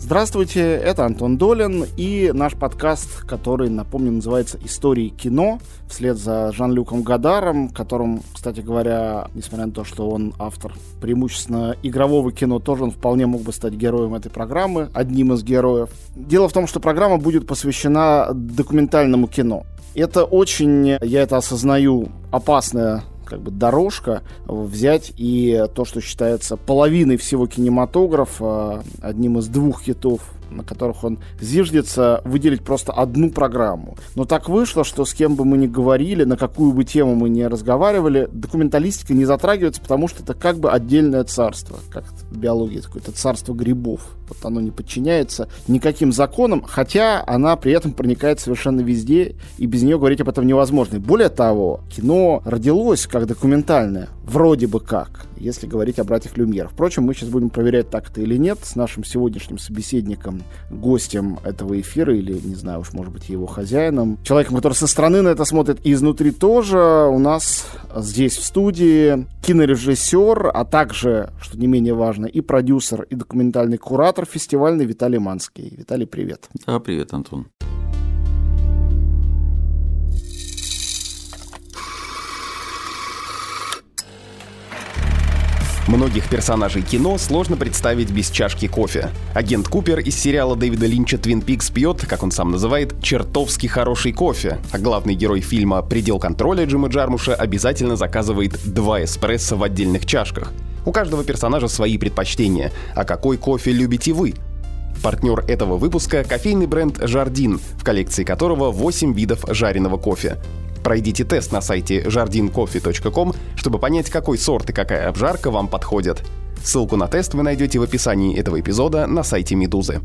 Здравствуйте, это Антон Долин и наш подкаст, который, напомню, называется «Истории кино», вслед за Жан-Люком Гадаром, которым, кстати говоря, несмотря на то, что он автор преимущественно игрового кино, тоже он вполне мог бы стать героем этой программы, одним из героев. Дело в том, что программа будет посвящена документальному кино. Это очень, я это осознаю, опасная как бы дорожка взять и то, что считается половиной всего кинематографа, одним из двух хитов на которых он зиждется, выделить просто одну программу. Но так вышло, что с кем бы мы ни говорили, на какую бы тему мы ни разговаривали, документалистика не затрагивается, потому что это как бы отдельное царство, как в биологии, какое-то царство грибов. Вот оно не подчиняется никаким законам, хотя она при этом проникает совершенно везде, и без нее говорить об этом невозможно. И более того, кино родилось как документальное, вроде бы как, если говорить о братьях Люмьер. Впрочем, мы сейчас будем проверять, так это или нет, с нашим сегодняшним собеседником, гостем этого эфира, или, не знаю уж, может быть, его хозяином, человеком, который со стороны на это смотрит и изнутри тоже, у нас здесь в студии кинорежиссер, а также, что не менее важно, и продюсер, и документальный куратор фестивальный Виталий Манский. Виталий, привет. Да, привет, Антон. Многих персонажей кино сложно представить без чашки кофе. Агент Купер из сериала Дэвида Линча «Твин Пикс» пьет, как он сам называет, чертовски хороший кофе, а главный герой фильма «Предел контроля» Джима Джармуша обязательно заказывает два эспрессо в отдельных чашках. У каждого персонажа свои предпочтения. А какой кофе любите вы? Партнер этого выпуска – кофейный бренд «Жардин», в коллекции которого 8 видов жареного кофе. Пройдите тест на сайте jardincoffee.com, чтобы понять, какой сорт и какая обжарка вам подходят. Ссылку на тест вы найдете в описании этого эпизода на сайте Медузы.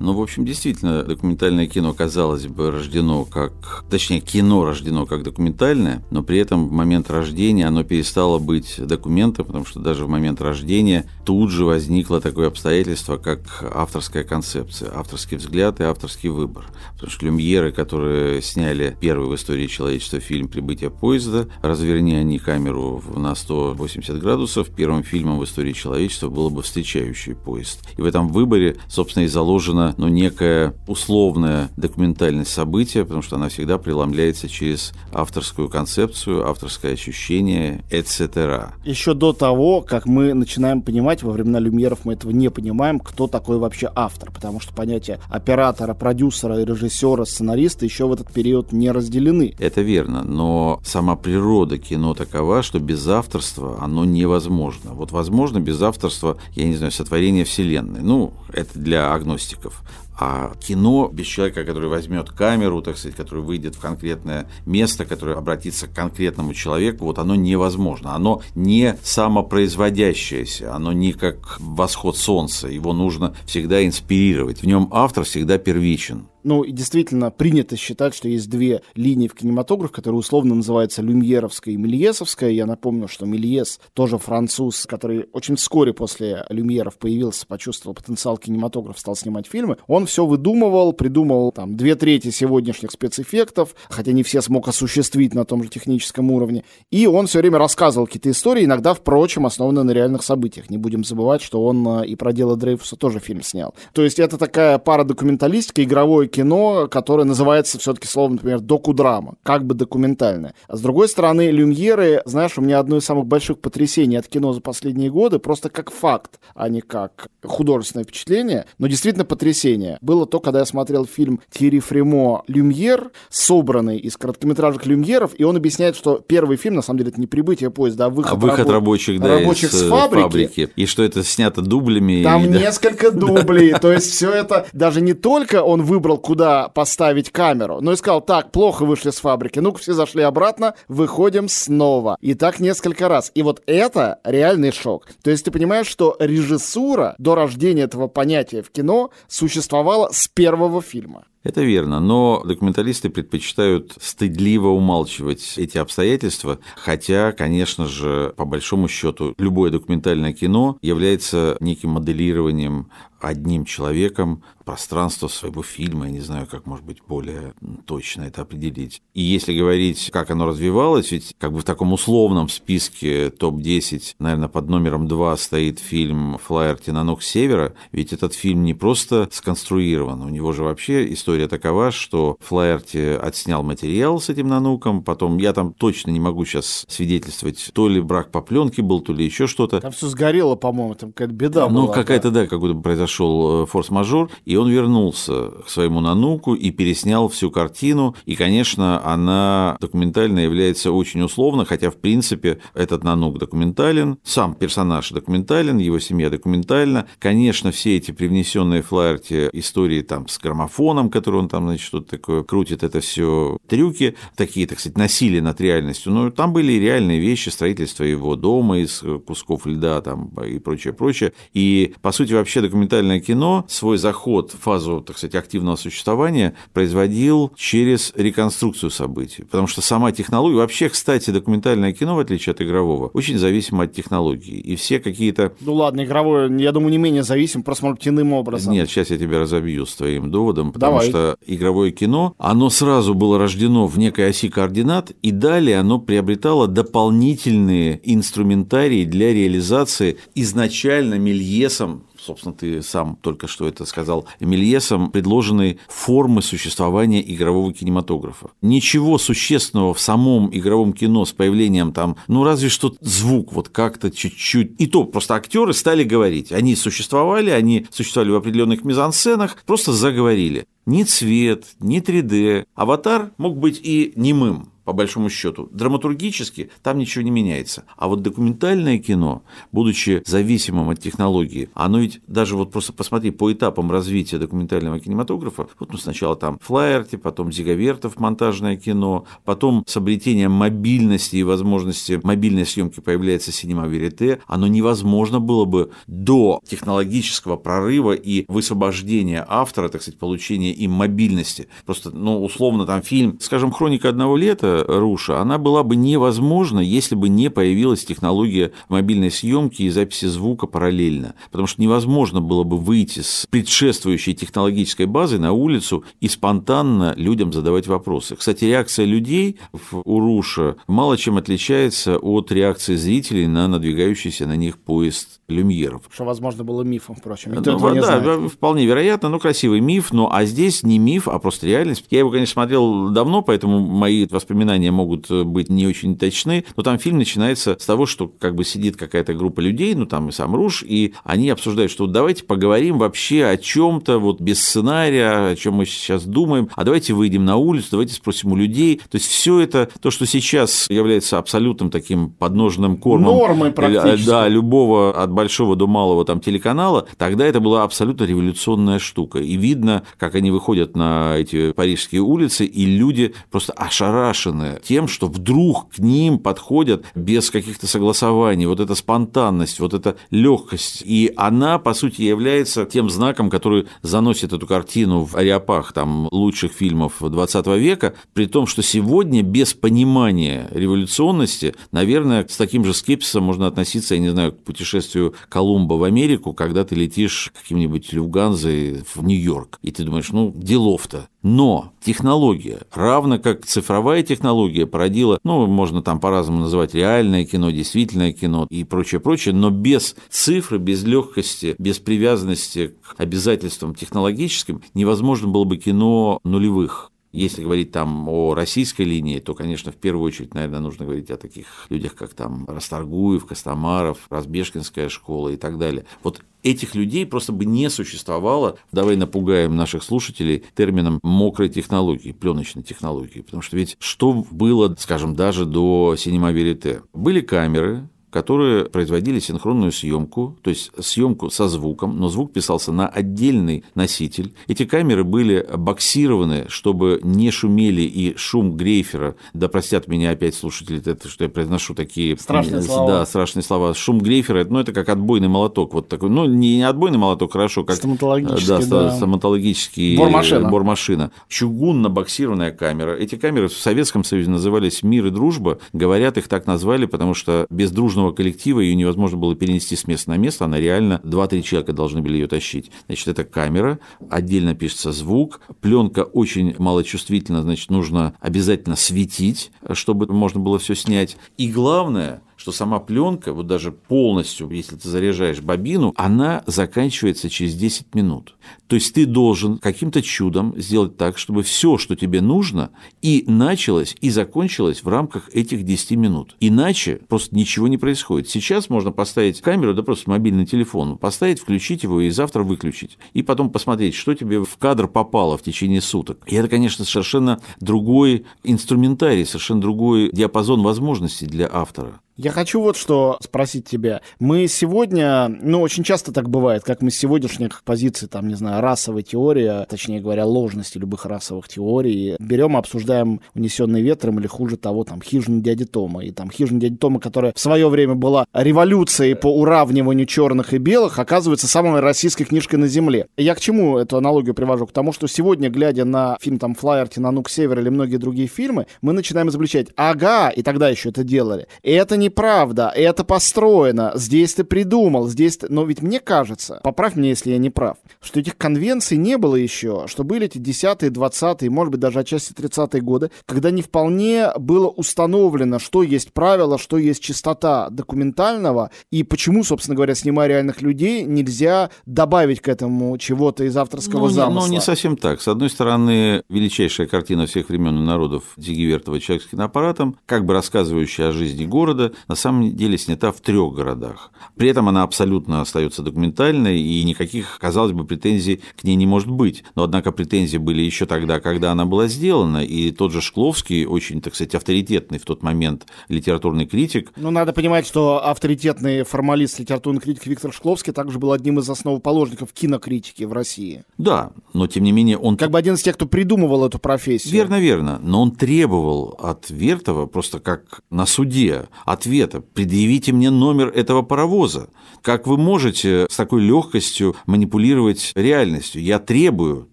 Ну, в общем, действительно, документальное кино, казалось бы, рождено как... Точнее, кино рождено как документальное, но при этом в момент рождения оно перестало быть документом, потому что даже в момент рождения тут же возникло такое обстоятельство, как авторская концепция, авторский взгляд и авторский выбор. Потому что люмьеры, которые сняли первый в истории человечества фильм «Прибытие поезда», разверни они камеру на 180 градусов, первым фильмом в истории человечества было бы «Встречающий поезд». И в этом выборе, собственно, и заложено ну, некое условное документальное событие, потому что она всегда преломляется через авторскую концепцию, авторское ощущение, etc. Еще до того, как мы начинаем понимать, во времена Люмьеров мы этого не понимаем, кто такой вообще автор, потому что понятия оператора, продюсера, режиссера, сценариста еще в этот период не разделены. Это верно, но сама природа кино такова, что без авторства оно невозможно. Вот возможно без авторства, я не знаю, сотворение Вселенной. Ну, это для агностиков. А кино без человека, который возьмет камеру, так сказать, который выйдет в конкретное место, который обратится к конкретному человеку, вот оно невозможно. Оно не самопроизводящееся, оно не как восход солнца. Его нужно всегда инспирировать. В нем автор всегда первичен. Ну, и действительно принято считать, что есть две линии в кинематографе, которые условно называются люмьеровская и мельесовская. Я напомню, что Мельес тоже француз, который очень вскоре после люмьеров появился, почувствовал потенциал кинематографа, стал снимать фильмы. Он все выдумывал, придумал там две трети сегодняшних спецэффектов, хотя не все смог осуществить на том же техническом уровне. И он все время рассказывал какие-то истории, иногда, впрочем, основанные на реальных событиях. Не будем забывать, что он э, и про дело Дрейфуса тоже фильм снял. То есть это такая пара документалистика, игровой кино, которое называется все-таки словом, например, докудрама, как бы документальное. А с другой стороны, люмьеры, знаешь, у меня одно из самых больших потрясений от кино за последние годы, просто как факт, а не как художественное впечатление, но действительно потрясение. Было то, когда я смотрел фильм Тири Фремо «Люмьер», собранный из короткометражных люмьеров, и он объясняет, что первый фильм, на самом деле, это не прибытие поезда, а выход, а выход рабо- рабочих, да, рабочих с э, фабрики. фабрики. И что это снято дублями. Там и, несколько да. дублей, то есть все это, даже не только он выбрал, куда поставить камеру. Но и сказал, так, плохо вышли с фабрики, ну-ка все зашли обратно, выходим снова. И так несколько раз. И вот это реальный шок. То есть ты понимаешь, что режиссура до рождения этого понятия в кино существовала с первого фильма. Это верно, но документалисты предпочитают стыдливо умалчивать эти обстоятельства, хотя, конечно же, по большому счету, любое документальное кино является неким моделированием одним человеком пространство своего фильма, я не знаю, как, может быть, более точно это определить. И если говорить, как оно развивалось, ведь как бы в таком условном списке топ-10, наверное, под номером 2 стоит фильм «Флайер Тинанок Севера», ведь этот фильм не просто сконструирован, у него же вообще история такова, что Флаерти отснял материал с этим нануком, потом я там точно не могу сейчас свидетельствовать, то ли брак по пленке был, то ли еще что-то. Там все сгорело, по-моему, там какая-то беда ну, была. Ну, какая-то, да, да какой-то произошел произошел э, форс-мажор, и он вернулся к своему нануку и переснял всю картину. И, конечно, она документально является очень условно, хотя, в принципе, этот нанук документален, сам персонаж документален, его семья документальна. Конечно, все эти привнесенные Флаерти истории там с граммофоном, который он там, значит, что-то такое крутит, это все трюки, такие, так сказать, насилие над реальностью. Но там были и реальные вещи, строительство его дома из кусков льда там и прочее, прочее. И, по сути, вообще документальное кино свой заход в фазу, так сказать, активного существования производил через реконструкцию событий. Потому что сама технология, вообще, кстати, документальное кино, в отличие от игрового, очень зависимо от технологии. И все какие-то... Ну ладно, игровое, я думаю, не менее зависим, просто, может, иным образом. Нет, сейчас я тебя разобью с твоим доводом, потому Давай. Что игровое кино, оно сразу было рождено в некой оси координат, и далее оно приобретало дополнительные инструментарии для реализации изначально Мельесом собственно, ты сам только что это сказал, Эмильесом, предложенной формы существования игрового кинематографа. Ничего существенного в самом игровом кино с появлением там, ну разве что звук вот как-то чуть-чуть. И то просто актеры стали говорить. Они существовали, они существовали в определенных мизансценах, просто заговорили. Ни цвет, ни 3D. Аватар мог быть и немым по большому счету. Драматургически там ничего не меняется. А вот документальное кино, будучи зависимым от технологии, оно ведь даже вот просто посмотри по этапам развития документального кинематографа, вот ну, сначала там Флайерти, потом Зиговертов монтажное кино, потом с обретением мобильности и возможности мобильной съемки появляется синема верите, оно невозможно было бы до технологического прорыва и высвобождения автора, так сказать, получения им мобильности. Просто, ну, условно, там фильм, скажем, «Хроника одного лета», Руша, она была бы невозможна, если бы не появилась технология мобильной съемки и записи звука параллельно. Потому что невозможно было бы выйти с предшествующей технологической базы на улицу и спонтанно людям задавать вопросы. Кстати, реакция людей в Уруша мало чем отличается от реакции зрителей на надвигающийся на них поезд люмьеров. Что, возможно, было мифом, впрочем. Никто ну, да, не знает. вполне вероятно, ну, красивый миф, но а здесь не миф, а просто реальность. Я его, конечно, смотрел давно, поэтому мои воспоминания могут быть не очень точны, но там фильм начинается с того, что как бы сидит какая-то группа людей, ну, там и сам Руш, и они обсуждают, что давайте поговорим вообще о чем то вот без сценария, о чем мы сейчас думаем, а давайте выйдем на улицу, давайте спросим у людей. То есть все это, то, что сейчас является абсолютным таким подножным кормом. Нормой практически. Да, любого от большого до малого там телеканала, тогда это была абсолютно революционная штука. И видно, как они выходят на эти парижские улицы, и люди просто ошарашены тем, что вдруг к ним подходят без каких-то согласований. Вот эта спонтанность, вот эта легкость. И она, по сути, является тем знаком, который заносит эту картину в ариапах там, лучших фильмов 20 века, при том, что сегодня без понимания революционности, наверное, с таким же скепсисом можно относиться, я не знаю, к путешествию Колумба в Америку, когда ты летишь каким-нибудь Люфганзой в Нью-Йорк, и ты думаешь, ну, делов-то. Но технология, равно как цифровая технология породила, ну, можно там по-разному называть реальное кино, действительное кино и прочее, прочее, но без цифры, без легкости, без привязанности к обязательствам технологическим невозможно было бы кино нулевых если говорить там о российской линии, то, конечно, в первую очередь, наверное, нужно говорить о таких людях, как там Расторгуев, Костомаров, Разбежкинская школа и так далее. Вот этих людей просто бы не существовало. Давай напугаем наших слушателей термином мокрой технологии, пленочной технологии. Потому что ведь что было, скажем, даже до синема верите? Были камеры, которые производили синхронную съемку, то есть съемку со звуком, но звук писался на отдельный носитель. Эти камеры были боксированы, чтобы не шумели и шум грейфера, да простят меня опять слушатели, это что я произношу такие страшные слова. Да, страшные слова. Шум грейфера, ну это как отбойный молоток, вот такой, ну не отбойный молоток, хорошо, как стоматологический, да, да. стоматологический бормашина. бормашина. Чугунно-боксированная камера. Эти камеры в Советском Союзе назывались «Мир и дружба». Говорят, их так назвали, потому что без дружного коллектива ее невозможно было перенести с места на место, она реально 2-3 человека должны были ее тащить. Значит, это камера, отдельно пишется звук, пленка очень малочувствительна, значит, нужно обязательно светить, чтобы можно было все снять. И главное, что сама пленка, вот даже полностью, если ты заряжаешь бобину, она заканчивается через 10 минут. То есть ты должен каким-то чудом сделать так, чтобы все, что тебе нужно, и началось, и закончилось в рамках этих 10 минут. Иначе просто ничего не происходит. Сейчас можно поставить камеру, да просто мобильный телефон, поставить, включить его и завтра выключить. И потом посмотреть, что тебе в кадр попало в течение суток. И это, конечно, совершенно другой инструментарий, совершенно другой диапазон возможностей для автора. Я хочу вот что спросить тебя. Мы сегодня, ну, очень часто так бывает, как мы с сегодняшних позиций, там, не знаю, расовой теории, точнее говоря, ложности любых расовых теорий, берем обсуждаем «Унесенный ветром» или, хуже того, там, «Хижину дяди Тома». И там «Хижина дяди Тома», которая в свое время была революцией по уравниванию черных и белых, оказывается самой российской книжкой на земле. Я к чему эту аналогию привожу? К тому, что сегодня, глядя на фильм там «Флайер», «Тинанук Север» или многие другие фильмы, мы начинаем изобличать «Ага», и тогда еще это делали. И это не неправда, это построено, здесь ты придумал, здесь ты... Но ведь мне кажется, поправь меня, если я не прав, что этих конвенций не было еще, что были эти 10-е, 20-е, может быть, даже отчасти 30-е годы, когда не вполне было установлено, что есть правило, что есть чистота документального, и почему, собственно говоря, снимая реальных людей, нельзя добавить к этому чего-то из авторского ну, замысла. Ну, не совсем так. С одной стороны, величайшая картина всех времен и народов Дигивертова «Человек с киноаппаратом», как бы рассказывающая о жизни города, на самом деле снята в трех городах. При этом она абсолютно остается документальной, и никаких, казалось бы, претензий к ней не может быть. Но, однако, претензии были еще тогда, когда она была сделана, и тот же Шкловский, очень, так сказать, авторитетный в тот момент литературный критик. Ну, надо понимать, что авторитетный формалист, литературный критик Виктор Шкловский также был одним из основоположников кинокритики в России. Да, но, тем не менее, он... Как бы один из тех, кто придумывал эту профессию. Верно, верно. Но он требовал от Вертова, просто как на суде, ответ ответа. Предъявите мне номер этого паровоза. Как вы можете с такой легкостью манипулировать реальностью? Я требую,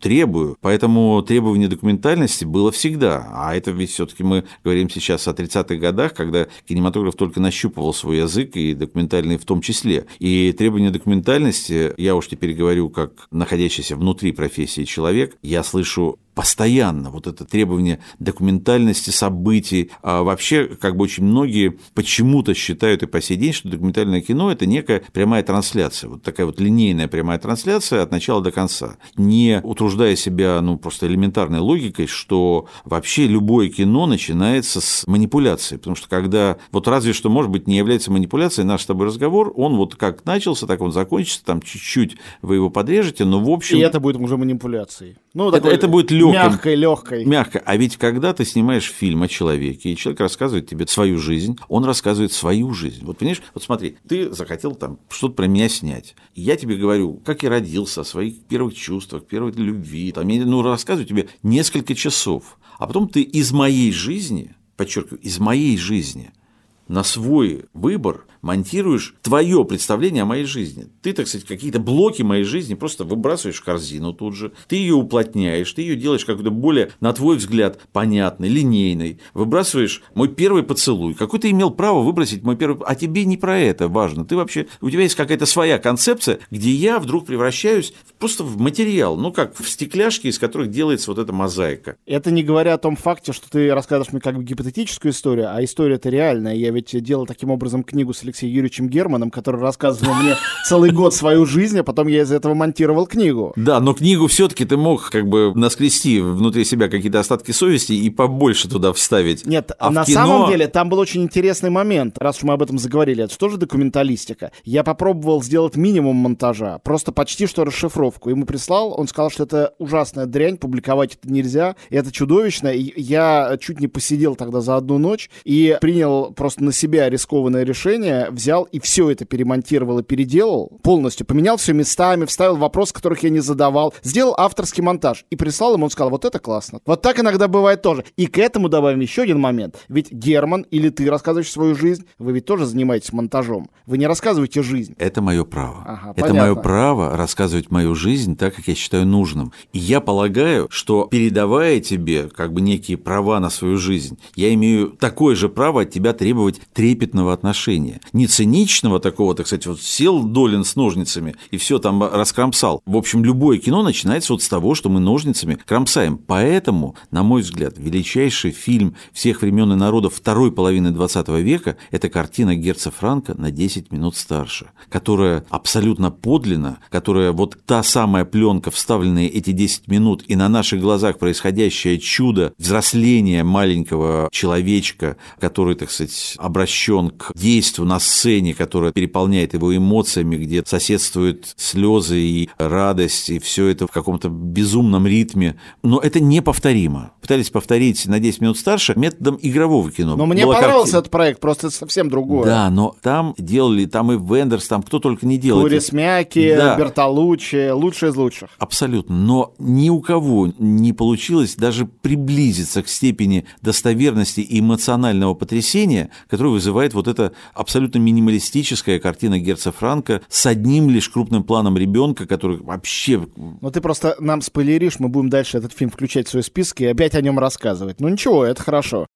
требую. Поэтому требование документальности было всегда. А это ведь все-таки мы говорим сейчас о 30-х годах, когда кинематограф только нащупывал свой язык, и документальный в том числе. И требование документальности, я уж теперь говорю как находящийся внутри профессии человек, я слышу постоянно вот это требование документальности событий. А вообще, как бы очень многие почему-то считают и по сей день, что документальное кино – это некая прямая трансляция, вот такая вот линейная прямая трансляция от начала до конца, не утруждая себя, ну, просто элементарной логикой, что вообще любое кино начинается с манипуляции, потому что когда, вот разве что, может быть, не является манипуляцией наш с тобой разговор, он вот как начался, так он закончится, там чуть-чуть вы его подрежете, но в общем... И это будет уже манипуляцией. Ну, это, это будет легкой. Мягкой, легкой. Мягко. А ведь когда ты снимаешь фильм о человеке, и человек рассказывает тебе свою жизнь, он рассказывает свою жизнь. Вот понимаешь, вот смотри, ты захотел там что-то про меня снять. И я тебе говорю, как я родился, о своих первых чувствах, первой любви. Там, я, ну, рассказываю тебе несколько часов. А потом ты из моей жизни, подчеркиваю, из моей жизни на свой выбор монтируешь твое представление о моей жизни. Ты, так сказать, какие-то блоки моей жизни просто выбрасываешь в корзину тут же, ты ее уплотняешь, ты ее делаешь как-то более, на твой взгляд, понятной, линейной, выбрасываешь мой первый поцелуй. Какой ты имел право выбросить мой первый... А тебе не про это важно. Ты вообще... У тебя есть какая-то своя концепция, где я вдруг превращаюсь просто в материал, ну, как в стекляшки, из которых делается вот эта мозаика. Это не говоря о том факте, что ты рассказываешь мне как бы гипотетическую историю, а история это реальная. Я ведь делал таким образом книгу с Алексеем Юрьевичем Германом, который рассказывал мне целый год свою жизнь, а потом я из этого монтировал книгу. Да, но книгу все-таки ты мог как бы наскрести внутри себя какие-то остатки совести и побольше туда вставить. Нет, а на кино... самом деле там был очень интересный момент, раз уж мы об этом заговорили, это тоже документалистика. Я попробовал сделать минимум монтажа, просто почти что расшифровку. Ему прислал, он сказал, что это ужасная дрянь, публиковать это нельзя, это чудовищно. И я чуть не посидел тогда за одну ночь и принял просто на себя рискованное решение, взял и все это перемонтировал и переделал полностью, поменял все местами, вставил вопросы, которых я не задавал, сделал авторский монтаж и прислал ему, он сказал, вот это классно. Вот так иногда бывает тоже. И к этому добавим еще один момент. Ведь Герман или ты рассказываешь свою жизнь, вы ведь тоже занимаетесь монтажом. Вы не рассказываете жизнь. Это мое право. Ага, это понятно. мое право рассказывать мою жизнь так, как я считаю нужным. И я полагаю, что передавая тебе как бы некие права на свою жизнь, я имею такое же право от тебя требовать трепетного отношения. Не циничного такого, так сказать, вот сел Долин с ножницами и все там раскромсал. В общем, любое кино начинается вот с того, что мы ножницами кромсаем. Поэтому, на мой взгляд, величайший фильм всех времен и народов второй половины 20 века – это картина Герца Франка на 10 минут старше, которая абсолютно подлинна, которая вот та самая пленка, вставленная эти 10 минут, и на наших глазах происходящее чудо взросления маленького человечка, который, так сказать, обращен к действию на сцене, которое переполняет его эмоциями, где соседствуют слезы и радость, и все это в каком-то безумном ритме. Но это неповторимо. Пытались повторить на 10 минут старше методом игрового кино. Но мне Была понравился карти- этот проект, просто это совсем другое. Да, но там делали, там и Вендерс, там кто только не делал. эти- Курис Мяки, Да. Бертолуччи, лучшие из лучших. Абсолютно. Но ни у кого не получилось даже приблизиться к степени достоверности и эмоционального потрясения, которое вызывает вот эта абсолютно минималистическая картина Герца Франка с одним лишь крупным планом ребенка, который вообще... Но ты просто нам спойлеришь, мы будем дальше этот фильм включать в свой список и опять о нем рассказывать. Ну ничего, это хорошо.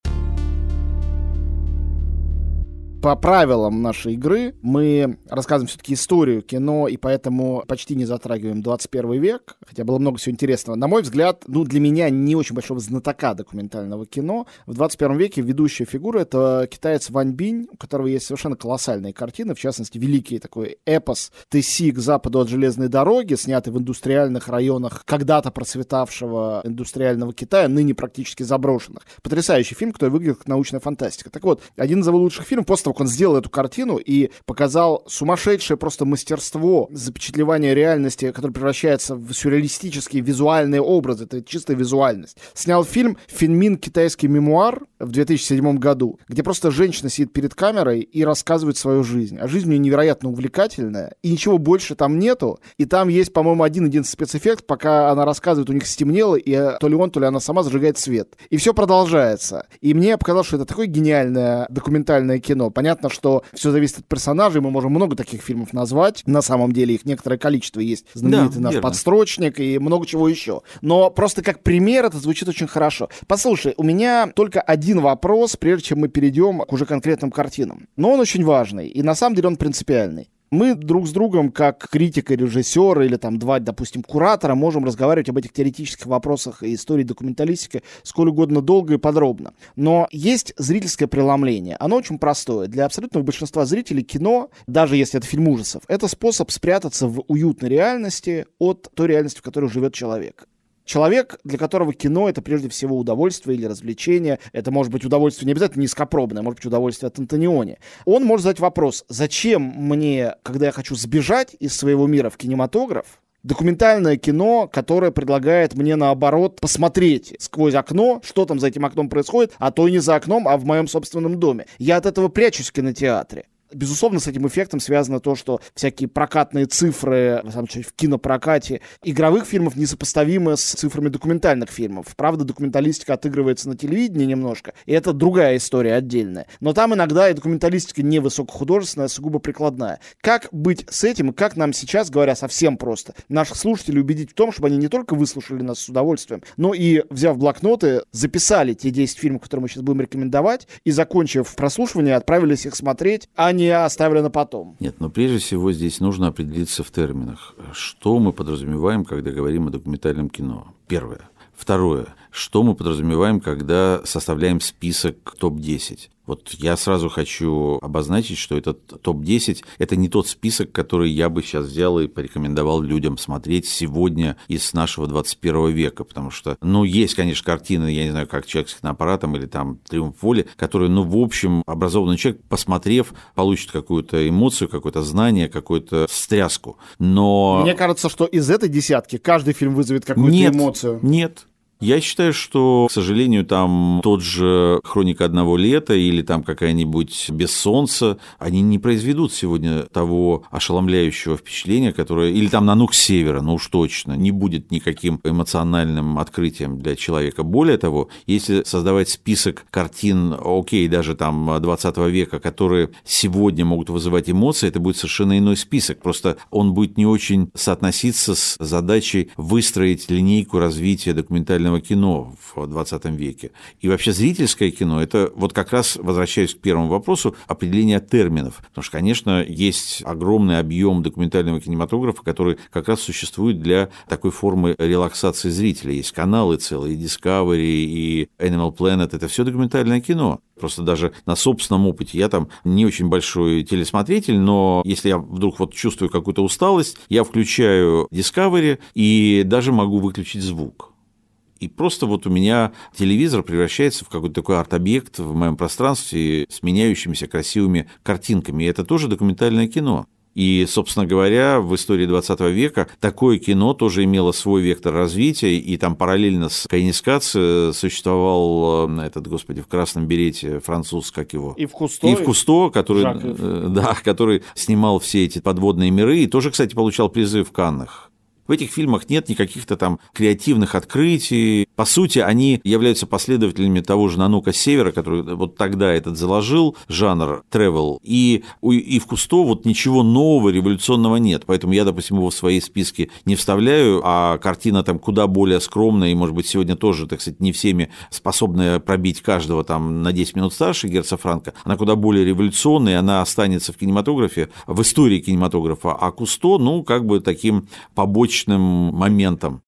По правилам нашей игры мы рассказываем все-таки историю кино, и поэтому почти не затрагиваем 21 век, хотя было много всего интересного. На мой взгляд, ну, для меня не очень большого знатока документального кино. В 21 веке ведущая фигура — это китаец Вань Бинь, у которого есть совершенно колоссальные картины, в частности, великий такой эпос «Тэси к западу от железной дороги», снятый в индустриальных районах когда-то процветавшего индустриального Китая, ныне практически заброшенных. Потрясающий фильм, который выглядит как научная фантастика. Так вот, один из его лучших фильмов, после того, как он сделал эту картину и показал сумасшедшее просто мастерство запечатлевания реальности, которое превращается в сюрреалистические визуальные образы, это чистая визуальность. Снял фильм «Финмин. Китайский мемуар» в 2007 году, где просто женщина сидит перед камерой и рассказывает свою жизнь. А жизнь у нее невероятно увлекательная, и ничего больше там нету. И там есть, по-моему, один-един спецэффект, пока она рассказывает, у них стемнело, и э, то ли он, то ли она сама зажигает свет. И все продолжается. И мне показалось, что это такое гениальное документальное кино. Понятно, что все зависит от персонажей, мы можем много таких фильмов назвать. На самом деле их некоторое количество есть. Знаменитый Да, наш верно. подстрочник и много чего еще. Но просто как пример это звучит очень хорошо. Послушай, у меня только один вопрос, прежде чем мы перейдем к уже конкретным картинам. Но он очень важный, и на самом деле он принципиальный. Мы друг с другом, как критик и режиссер, или там два, допустим, куратора, можем разговаривать об этих теоретических вопросах и истории документалистики сколь угодно долго и подробно. Но есть зрительское преломление. Оно очень простое. Для абсолютного большинства зрителей кино, даже если это фильм ужасов, это способ спрятаться в уютной реальности от той реальности, в которой живет человек. Человек, для которого кино это прежде всего удовольствие или развлечение, это может быть удовольствие не обязательно низкопробное, может быть удовольствие от Антониони. Он может задать вопрос, зачем мне, когда я хочу сбежать из своего мира в кинематограф, документальное кино, которое предлагает мне, наоборот, посмотреть сквозь окно, что там за этим окном происходит, а то и не за окном, а в моем собственном доме. Я от этого прячусь в кинотеатре. Безусловно, с этим эффектом связано то, что всякие прокатные цифры, на самом в кинопрокате игровых фильмов несопоставимы с цифрами документальных фильмов. Правда, документалистика отыгрывается на телевидении немножко, и это другая история отдельная. Но там иногда и документалистика не высокохудожественная, а сугубо прикладная. Как быть с этим, и как нам сейчас, говоря совсем просто, наших слушателей убедить в том, чтобы они не только выслушали нас с удовольствием, но и, взяв блокноты, записали те 10 фильмов, которые мы сейчас будем рекомендовать, и, закончив прослушивание, отправились их смотреть, а не оставили на потом. Нет, но прежде всего здесь нужно определиться в терминах. Что мы подразумеваем, когда говорим о документальном кино? Первое. Второе. Что мы подразумеваем, когда составляем список топ-10? Вот я сразу хочу обозначить, что этот топ-10 – это не тот список, который я бы сейчас взял и порекомендовал людям смотреть сегодня из нашего 21 века, потому что, ну, есть, конечно, картины, я не знаю, как «Человек с киноаппаратом» или там «Триумф воли», которые, ну, в общем, образованный человек, посмотрев, получит какую-то эмоцию, какое-то знание, какую-то встряску. Но... Мне кажется, что из этой десятки каждый фильм вызовет какую-то нет, эмоцию. Нет. Я считаю, что, к сожалению, там тот же «Хроника одного лета» или там какая-нибудь «Без солнца», они не произведут сегодня того ошеломляющего впечатления, которое... Или там «Нанук севера», ну уж точно, не будет никаким эмоциональным открытием для человека. Более того, если создавать список картин, окей, даже там 20 века, которые сегодня могут вызывать эмоции, это будет совершенно иной список. Просто он будет не очень соотноситься с задачей выстроить линейку развития документального документального кино в 20 веке. И вообще зрительское кино – это вот как раз, возвращаясь к первому вопросу, определение терминов. Потому что, конечно, есть огромный объем документального кинематографа, который как раз существует для такой формы релаксации зрителя. Есть каналы целые, и Discovery, и Animal Planet – это все документальное кино. Просто даже на собственном опыте я там не очень большой телесмотритель, но если я вдруг вот чувствую какую-то усталость, я включаю Discovery и даже могу выключить звук. И просто вот у меня телевизор превращается в какой-то такой арт-объект в моем пространстве с меняющимися красивыми картинками. И это тоже документальное кино. И, собственно говоря, в истории 20 века такое кино тоже имело свой вектор развития, и там параллельно с Кайнискацией существовал э, этот, господи, в красном берете француз, как его? И в Кусто. И в Кусто, который, э, да, который снимал все эти подводные миры, и тоже, кстати, получал призы в Каннах. В этих фильмах нет никаких-то там креативных открытий. По сути, они являются последователями того же Нанука Севера, который вот тогда этот заложил, жанр travel. И, и в Кусто вот ничего нового, революционного нет. Поэтому я, допустим, его в свои списки не вставляю, а картина там куда более скромная, и, может быть, сегодня тоже, так сказать, не всеми способная пробить каждого там на 10 минут старше Герца Франка. Она куда более революционная, она останется в кинематографе, в истории кинематографа. А Кусто, ну, как бы таким побочным точным моментом.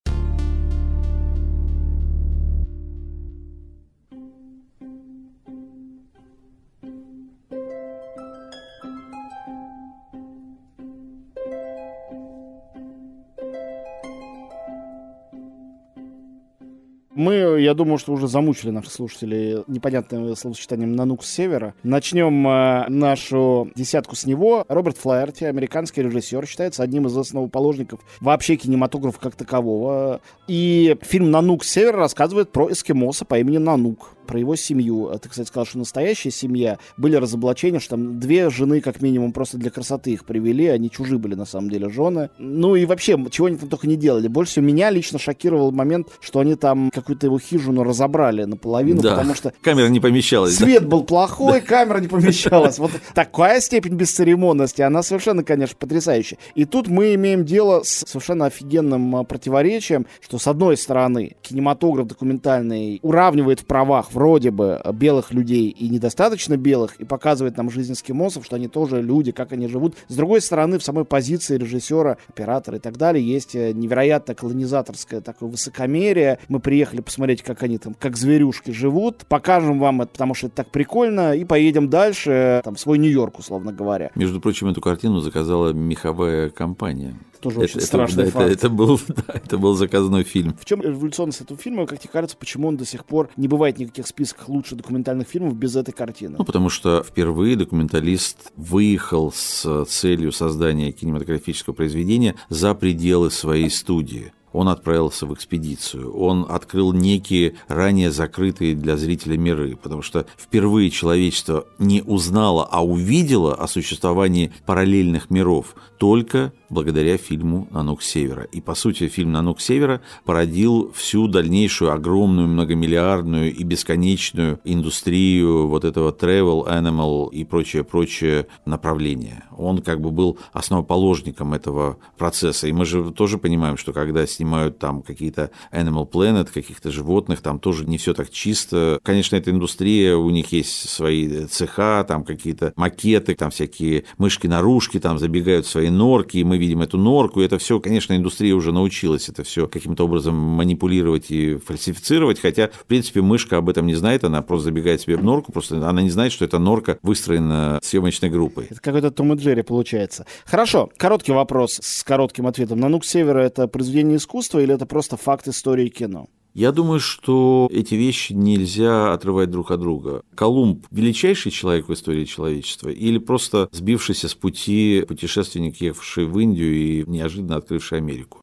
Мы, я думаю, что уже замучили наших слушателей непонятным словосочетанием «нанук с севера». Начнем э, нашу десятку с него. Роберт Флаерти, американский режиссер, считается одним из основоположников вообще кинематографа как такового. И фильм «Нанук с севера» рассказывает про эскимоса по имени Нанук про его семью. А ты, кстати, сказал, что настоящая семья. Были разоблачения, что там две жены, как минимум, просто для красоты их привели. Они чужие были, на самом деле, жены. Ну и вообще, чего они там только не делали. Больше всего меня лично шокировал момент, что они там какую-то его хижину разобрали наполовину, да. потому что... Камера не помещалась. Свет да? был плохой, камера не помещалась. Вот такая степень бесцеремонности, она совершенно, конечно, потрясающая. И тут мы имеем дело с совершенно офигенным а, противоречием, что с одной стороны кинематограф документальный уравнивает в правах вроде бы белых людей и недостаточно белых, и показывает нам жизнь эскимосов, что они тоже люди, как они живут. С другой стороны, в самой позиции режиссера, оператора и так далее, есть э, невероятно колонизаторское такое высокомерие. Мы приехали посмотреть, как они там, как зверюшки живут, покажем вам это, потому что это так прикольно, и поедем дальше, там, в свой Нью-Йорк, условно говоря. Между прочим, эту картину заказала меховая компания тоже это, очень страшный это, факт. Это, это, был, да, это был заказной фильм. В чем революционность этого фильма, как тебе кажется, почему он до сих пор не бывает в никаких списках лучших документальных фильмов без этой картины? Ну, потому что впервые документалист выехал с целью создания кинематографического произведения за пределы своей студии он отправился в экспедицию. Он открыл некие ранее закрытые для зрителя миры, потому что впервые человечество не узнало, а увидело о существовании параллельных миров только благодаря фильму «Нанук севера». И, по сути, фильм «Нанук севера» породил всю дальнейшую огромную многомиллиардную и бесконечную индустрию вот этого travel, animal и прочее-прочее направление. Он как бы был основоположником этого процесса. И мы же тоже понимаем, что когда снимают там какие-то Animal Planet, каких-то животных, там тоже не все так чисто. Конечно, эта индустрия, у них есть свои цеха, там какие-то макеты, там всякие мышки-наружки, там забегают свои норки, и мы видим эту норку. И это все, конечно, индустрия уже научилась это все каким-то образом манипулировать и фальсифицировать, хотя, в принципе, мышка об этом не знает, она просто забегает себе в норку, просто она не знает, что эта норка выстроена съемочной группой. Это какой-то Том и Джерри получается. Хорошо, короткий вопрос с коротким ответом. «Нанук Севера» — это произведение или это просто факт истории кино? Я думаю, что эти вещи нельзя отрывать друг от друга. Колумб – величайший человек в истории человечества или просто сбившийся с пути путешественник, ехавший в Индию и неожиданно открывший Америку?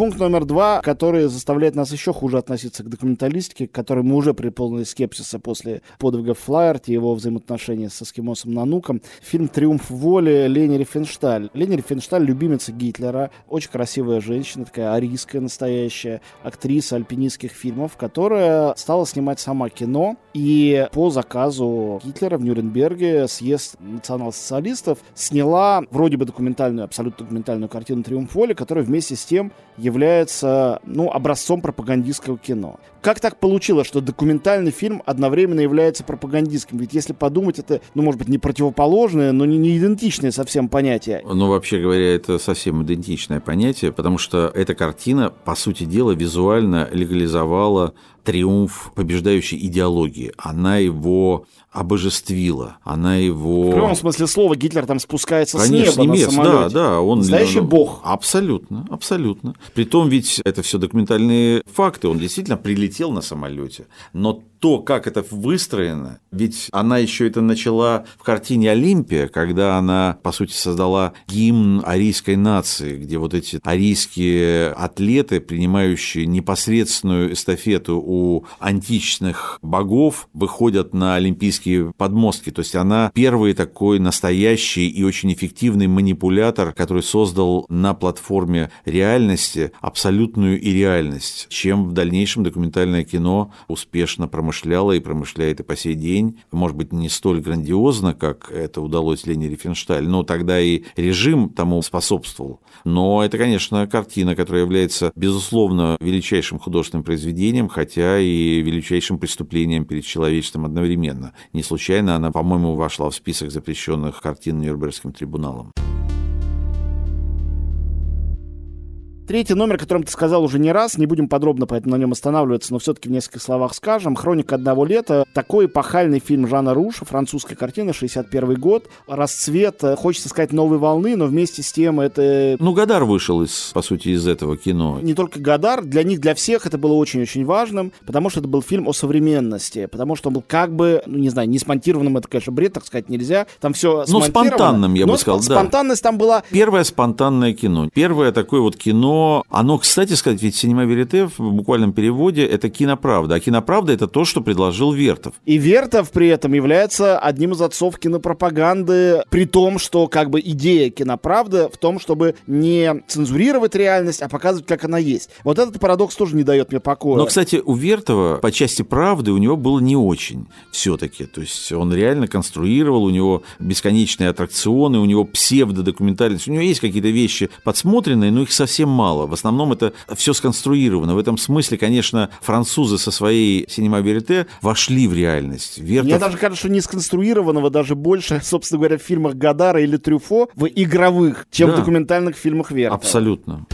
Пункт номер два, который заставляет нас еще хуже относиться к документалистике, к которой мы уже приполнили скепсиса после подвига Флайерти и его взаимоотношения с эскимосом Нануком. Фильм «Триумф воли» Лени Рифеншталь. Лени Рифеншталь — любимица Гитлера, очень красивая женщина, такая арийская настоящая, актриса альпинистских фильмов, которая стала снимать сама кино, и по заказу Гитлера в Нюрнберге съезд национал-социалистов сняла вроде бы документальную, абсолютно документальную картину «Триумф воли», которая вместе с тем является, ну, образцом пропагандистского кино. Как так получилось, что документальный фильм одновременно является пропагандистским? Ведь если подумать, это, ну, может быть, не противоположное, но не, не идентичное совсем понятие. Ну, вообще говоря, это совсем идентичное понятие, потому что эта картина, по сути дела, визуально легализовала триумф побеждающей идеологии. Она его обожествила, она его... В прямом смысле слова Гитлер там спускается Конечно, с неба небес, на самолете. Да, да, он Настоящий ну, бог. Абсолютно, абсолютно. Притом ведь это все документальные факты. Он действительно прилетел на самолете, но то, как это выстроено, ведь она еще это начала в картине «Олимпия», когда она, по сути, создала гимн арийской нации, где вот эти арийские атлеты, принимающие непосредственную эстафету у античных богов, выходят на олимпийские подмостки. То есть она первый такой настоящий и очень эффективный манипулятор, который создал на платформе реальности абсолютную и реальность, чем в дальнейшем документальное кино успешно промышляет промышляла и промышляет и по сей день. Может быть, не столь грандиозно, как это удалось Лене Рифеншталь, но тогда и режим тому способствовал. Но это, конечно, картина, которая является, безусловно, величайшим художественным произведением, хотя и величайшим преступлением перед человечеством одновременно. Не случайно она, по-моему, вошла в список запрещенных картин Нюрнбергским трибуналом. Третий номер, о котором ты сказал уже не раз, не будем подробно поэтому на нем останавливаться, но все-таки в нескольких словах скажем. «Хроника одного лета» — такой эпохальный фильм Жана Руша, французская картина, 61 год. Расцвет, э, хочется сказать, новой волны, но вместе с тем это... Ну, Гадар вышел, из, по сути, из этого кино. Не только Гадар, для них, для всех это было очень-очень важным, потому что это был фильм о современности, потому что он был как бы, ну, не знаю, не смонтированным, это, конечно, бред, так сказать, нельзя. Там все Ну, спонтанным, я бы сказал, да. спонтанность там была... Первое спонтанное кино. Первое такое вот кино оно, кстати сказать, ведь «Синема Верите» в буквальном переводе – это киноправда, а киноправда – это то, что предложил Вертов. И Вертов при этом является одним из отцов кинопропаганды, при том, что как бы идея киноправды в том, чтобы не цензурировать реальность, а показывать, как она есть. Вот этот парадокс тоже не дает мне покоя. Но, кстати, у Вертова по части правды у него было не очень все-таки. То есть он реально конструировал, у него бесконечные аттракционы, у него псевдодокументальность, у него есть какие-то вещи подсмотренные, но их совсем мало мало. В основном это все сконструировано. В этом смысле, конечно, французы со своей синема верите вошли в реальность. Вертов... Мне даже кажется, что не сконструированного даже больше, собственно говоря, в фильмах Гадара или Трюфо в игровых, чем да. в документальных фильмах Вертова. Абсолютно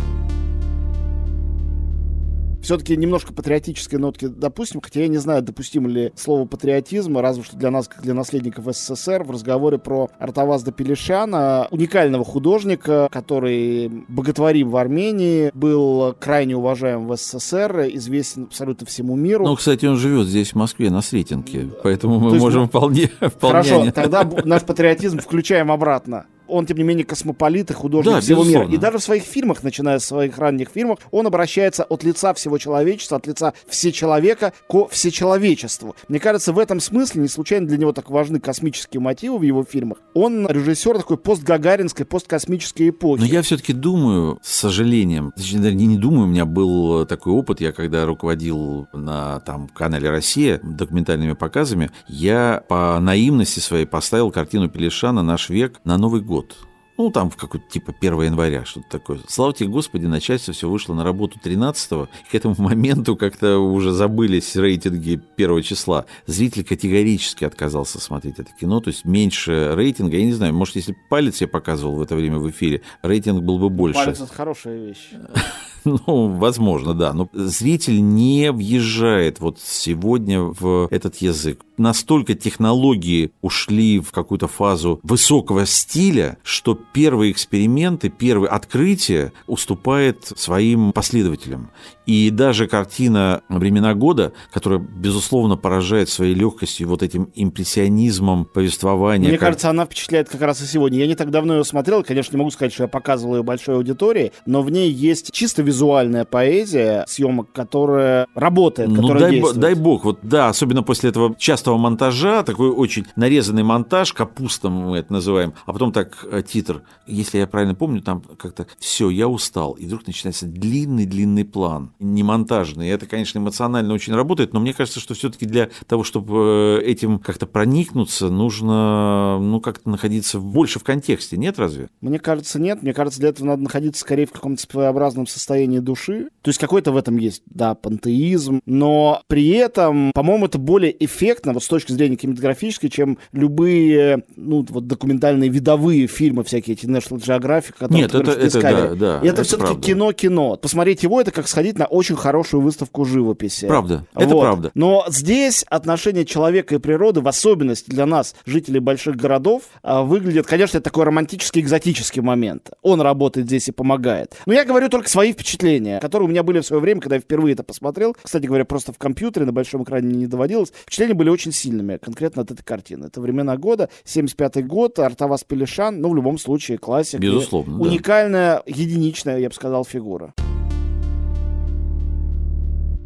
все-таки немножко патриотической нотки допустим, хотя я не знаю, допустимо ли слово патриотизм, разве что для нас, как для наследников СССР, в разговоре про Артавазда Пелешана, уникального художника, который боготворим в Армении, был крайне уважаем в СССР, известен абсолютно всему миру. Ну, кстати, он живет здесь, в Москве, на Сретенке, поэтому мы можем мы... вполне, вполне... Хорошо, тогда наш патриотизм включаем обратно он, тем не менее, космополит и художник да, всего безусловно. мира. И даже в своих фильмах, начиная с своих ранних фильмов, он обращается от лица всего человечества, от лица всечеловека к всечеловечеству. Мне кажется, в этом смысле не случайно для него так важны космические мотивы в его фильмах. Он режиссер такой постгагаринской, посткосмической эпохи. Но я все-таки думаю, с сожалением, точнее, не, не думаю, у меня был такой опыт, я когда руководил на там, канале «Россия» документальными показами, я по наивности своей поставил картину Пелешана «Наш век» на Новый год год. Ну, там в какой-то типа 1 января, что-то такое. Слава тебе, Господи, начальство все вышло на работу 13-го. К этому моменту как-то уже забылись рейтинги первого числа. Зритель категорически отказался смотреть это кино, то есть меньше рейтинга. Я не знаю, может, если палец я показывал в это время в эфире, рейтинг был бы больше. Палец – это хорошая вещь. Ну, возможно, да. Но зритель не въезжает вот сегодня в этот язык. Настолько технологии ушли в какую-то фазу высокого стиля, что первые эксперименты, первые открытия уступает своим последователям. И даже картина «Времена года», которая, безусловно, поражает своей легкостью вот этим импрессионизмом повествования. Мне как... кажется, она впечатляет как раз и сегодня. Я не так давно ее смотрел, конечно, не могу сказать, что я показывал ее большой аудитории, но в ней есть чисто визуальная поэзия съемок, которая работает, Ну, которая дай, действует. дай бог, вот да, особенно после этого частого монтажа, такой очень нарезанный монтаж, капуста мы это называем, а потом так э, титр, если я правильно помню, там как-то все, я устал, и вдруг начинается длинный-длинный план, не монтажный. Это, конечно, эмоционально очень работает, но мне кажется, что все-таки для того, чтобы э, этим как-то проникнуться, нужно, ну, как-то находиться больше в контексте, нет разве? Мне кажется, нет. Мне кажется, для этого надо находиться скорее в каком-то своеобразном состоянии души. То есть какой-то в этом есть, да, пантеизм, но при этом, по-моему, это более эффектно вот с точки зрения кинематографической, чем любые, ну, вот документальные видовые фильмы всякие, эти National Geographic, которые Нет, это- это Discovery. да, да, это, это все-таки кино-кино. Посмотреть его, это как сходить на очень хорошую выставку живописи. Правда, это Вот. правда. Но здесь отношение человека и природы, в особенности для нас, жителей больших городов, а, выглядит, конечно, это такой романтический, экзотический момент. Он работает здесь и помогает. Но я говорю только свои впечатления, которые у меня были в свое время, когда я впервые это посмотрел. Кстати говоря, просто в компьютере, на большом экране не доводилось. Впечатления были очень сильными, конкретно от этой картины. Это времена года, 75-й год, Артавас Пелешан, ну, в любом случае, классик. Безусловно, да. Уникальная, единичная, я бы сказал, фигура.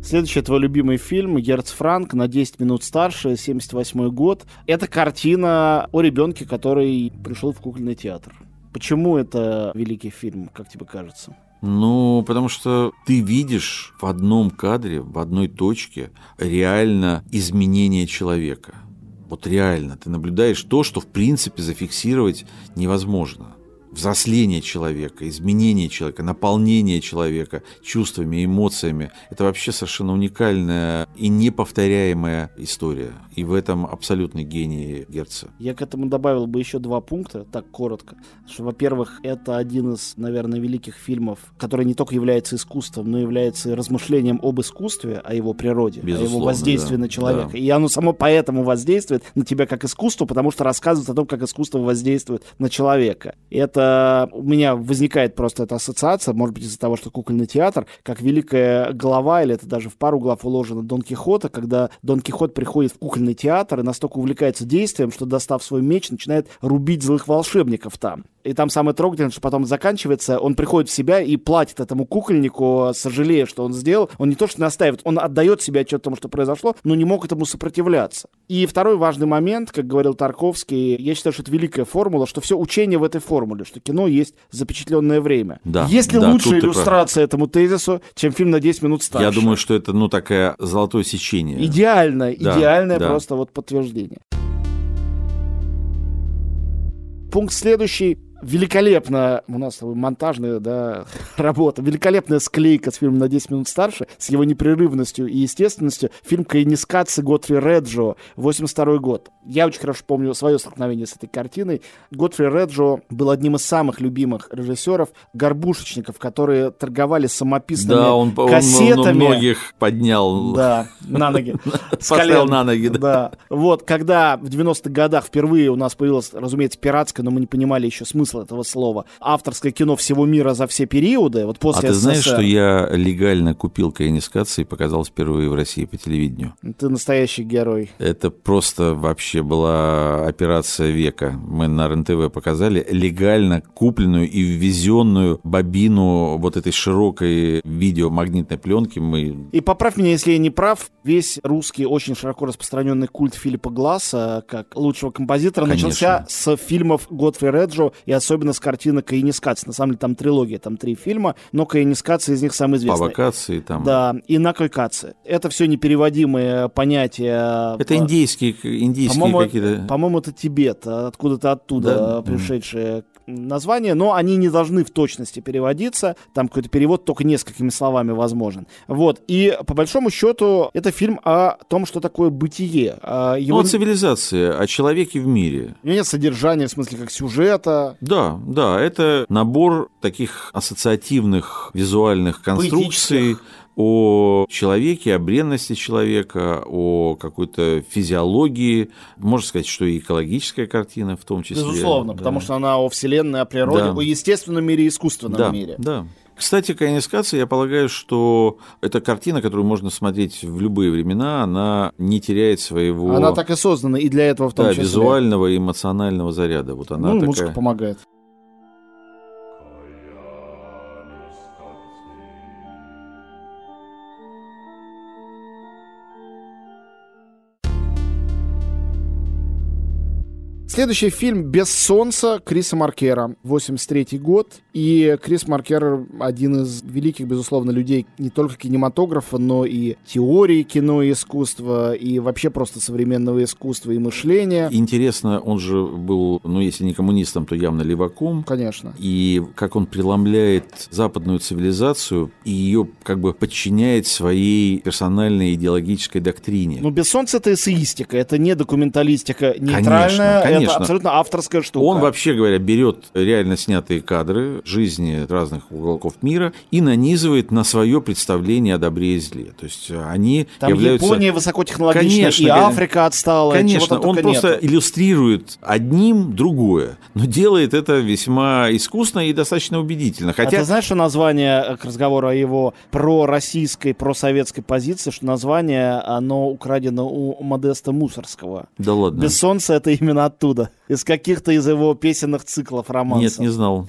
Следующий твой любимый фильм «Герц Франк» на 10 минут старше, 78 год. Это картина о ребенке, который пришел в кукольный театр. Почему это великий фильм, как тебе кажется? Ну, потому что ты видишь в одном кадре, в одной точке реально изменение человека. Вот реально ты наблюдаешь то, что в принципе зафиксировать невозможно. Взросление человека, изменение человека, наполнение человека чувствами, эмоциями. Это вообще совершенно уникальная и неповторяемая история. И в этом абсолютный гений Герца. Я к этому добавил бы еще два пункта, так коротко. Что, во-первых, это один из, наверное, великих фильмов, который не только является искусством, но и является размышлением об искусстве, о его природе, о его Безусловно, воздействии да, на человека. да. И оно само поэтому воздействует на тебя как искусство, потому что рассказывает о том, как искусство воздействует на человека. И это у меня возникает просто эта ассоциация, может быть, из-за того, что кукольный театр, как великая глава, или это даже в пару глав уложено Дон Кихота, когда Дон Кихот приходит в кукольный театр и настолько увлекается действием, что, достав свой меч, начинает рубить злых волшебников там. И там самое трогательное, что потом заканчивается, он приходит в себя и платит этому кукольнику, сожалея, что он сделал. Он не то что настаивает, он отдает себе отчет о том, что произошло, но не мог этому сопротивляться. И второй важный момент, как говорил Тарковский, я считаю, что это великая формула, что все учение в этой формуле, что кино есть запечатленное время. Да, есть ли да, лучшая иллюстрация этому тезису, чем фильм на 10 минут старше? Я думаю, что это, ну, такая золотое сечение. Идеально, Да, идеальное да. просто вот подтверждение. Пункт следующий. Великолепно, у нас монтажная да, работа, великолепная склейка с фильмом на 10 минут старше, с его непрерывностью и естественностью. Фильм Каинискатси Готфри Реджо, 82 год. Я очень хорошо помню свое столкновение с этой картиной. Готфри Реджо был одним из самых любимых режиссеров, горбушечников, которые торговали самописными Да, он, он- он кассетами. многих поднял, Да, на ноги. Поставил на ноги. да. Да. Вот, когда в 90-х годах впервые у нас появилось, разумеется, пиратское, но мы не понимали еще смысл этого слова, авторское кино всего мира за все периоды, вот А после ты знаешь, что я легально купил Каинискации и показал впервые в России по телевидению? Ты настоящий герой. Это просто вообще была операция века. Мы на РНТВ показали легально купленную и ввезенную бобину вот этой широкой видеомагнитной пленки. Мы И поправь меня, если я не прав, весь русский очень широко распространенный культ Филиппа Гласса как лучшего композитора Конечно. начался с фильмов Готфри Реджо и особенно с картины Каинискац. На самом деле там трилогия, там три фильма, но Каинискац из них самый известный. вакации там. Да, и Накойкацы. Это все непереводимые понятия. Это индейские, индийские По-моему, какие-то... по-моему, это Тибет, откуда-то оттуда Да? пришедшие названия, но они не должны в точности переводиться. Там какой-то перевод только несколькими словами возможен. Вот. И по большому счету это фильм о том, что такое бытие. А Ну, Его... о цивилизации, о человеке в мире. У него нет содержания, в смысле, как сюжета. Да, да, это набор таких ассоциативных визуальных конструкций Поэтических. О человеке, о бренности человека, о какой-то физиологии. Можно сказать, что и экологическая картина в том числе. Безусловно, Да. потому что она о вселенной, о природе, Да. о естественном мире и искусственном да, мире. Да. Кстати, Каинискация, я полагаю, что это картина, которую можно смотреть в любые времена, она не теряет своего Она так и создана и для этого в том да, числе. визуального и эмоционального заряда. Вот она ну, такая. музыка помогает. Следующий фильм «Без солнца» Криса Маркера, 83 год. И Крис Маркер один из великих, безусловно, людей не только кинематографа, но и теории кино и искусства, и вообще просто современного искусства и мышления. Интересно, он же был, ну, если не коммунистом, то явно леваком. Конечно. И как он преломляет западную цивилизацию и ее как бы подчиняет своей персональной идеологической доктрине. Ну, «Без солнца» — это эссеистика, это не документалистика нейтральная, конечно, конечно. Это абсолютно авторская штука. Он, вообще говоря, берет реально снятые кадры жизни разных уголков мира и нанизывает на свое представление о добре и зле. То есть они Там являются... Япония высокотехнологичная, Конечно, и конечно. Африка отстала. Конечно, он просто нету. иллюстрирует одним другое, но делает это весьма искусно и достаточно убедительно. А Хотя ты знаешь, что название э, к разговору о его пророссийской, просоветской позиции, что название, оно украдено у Модеста Мусорского. Да ладно. Без солнца это именно оттуда. Из каких-то из его песенных циклов романсов. Нет, не знал.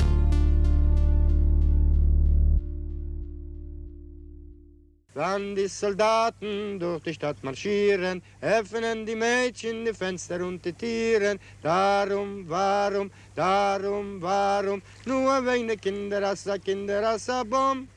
Wann die Soldaten durch die Stadt marschieren, öffnen die Mädchen die Fenster und die Tieren. Darum, warum, darum, warum, nur wegen Kinderassa, Kinderassa, Bomb.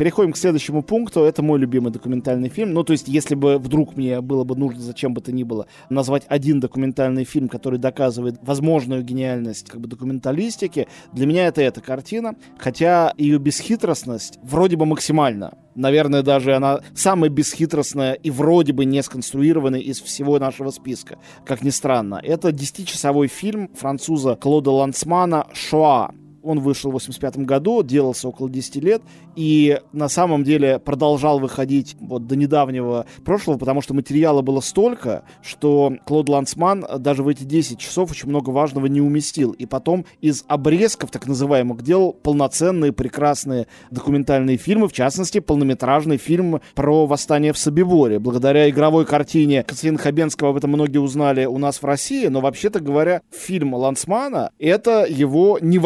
Переходим к следующему пункту. Это мой любимый документальный фильм. Ну, то есть, если бы вдруг мне было бы нужно, зачем бы то ни было, назвать один документальный фильм, который доказывает возможную гениальность как бы документалистики, для меня это эта картина. Хотя ее бесхитростность вроде бы максимальна. Наверное, даже она самая бесхитростная и вроде бы не сконструированная из всего нашего списка. Как ни странно. Это 10-часовой фильм француза Клода Лансмана «Шоа». Он вышел в 85 году, делался около 10 лет, и на самом деле продолжал выходить вот до недавнего прошлого, потому что материала было столько, что Клод Лансман даже в эти 10 часов очень много важного не уместил. И потом из обрезков, так называемых, делал полноценные, прекрасные документальные фильмы, в частности, полнометражный фильм про восстание в Собиборе. Благодаря игровой картине Константина Хабенского об этом многие узнали у нас в России, но вообще-то говоря, фильм Лансмана — это его не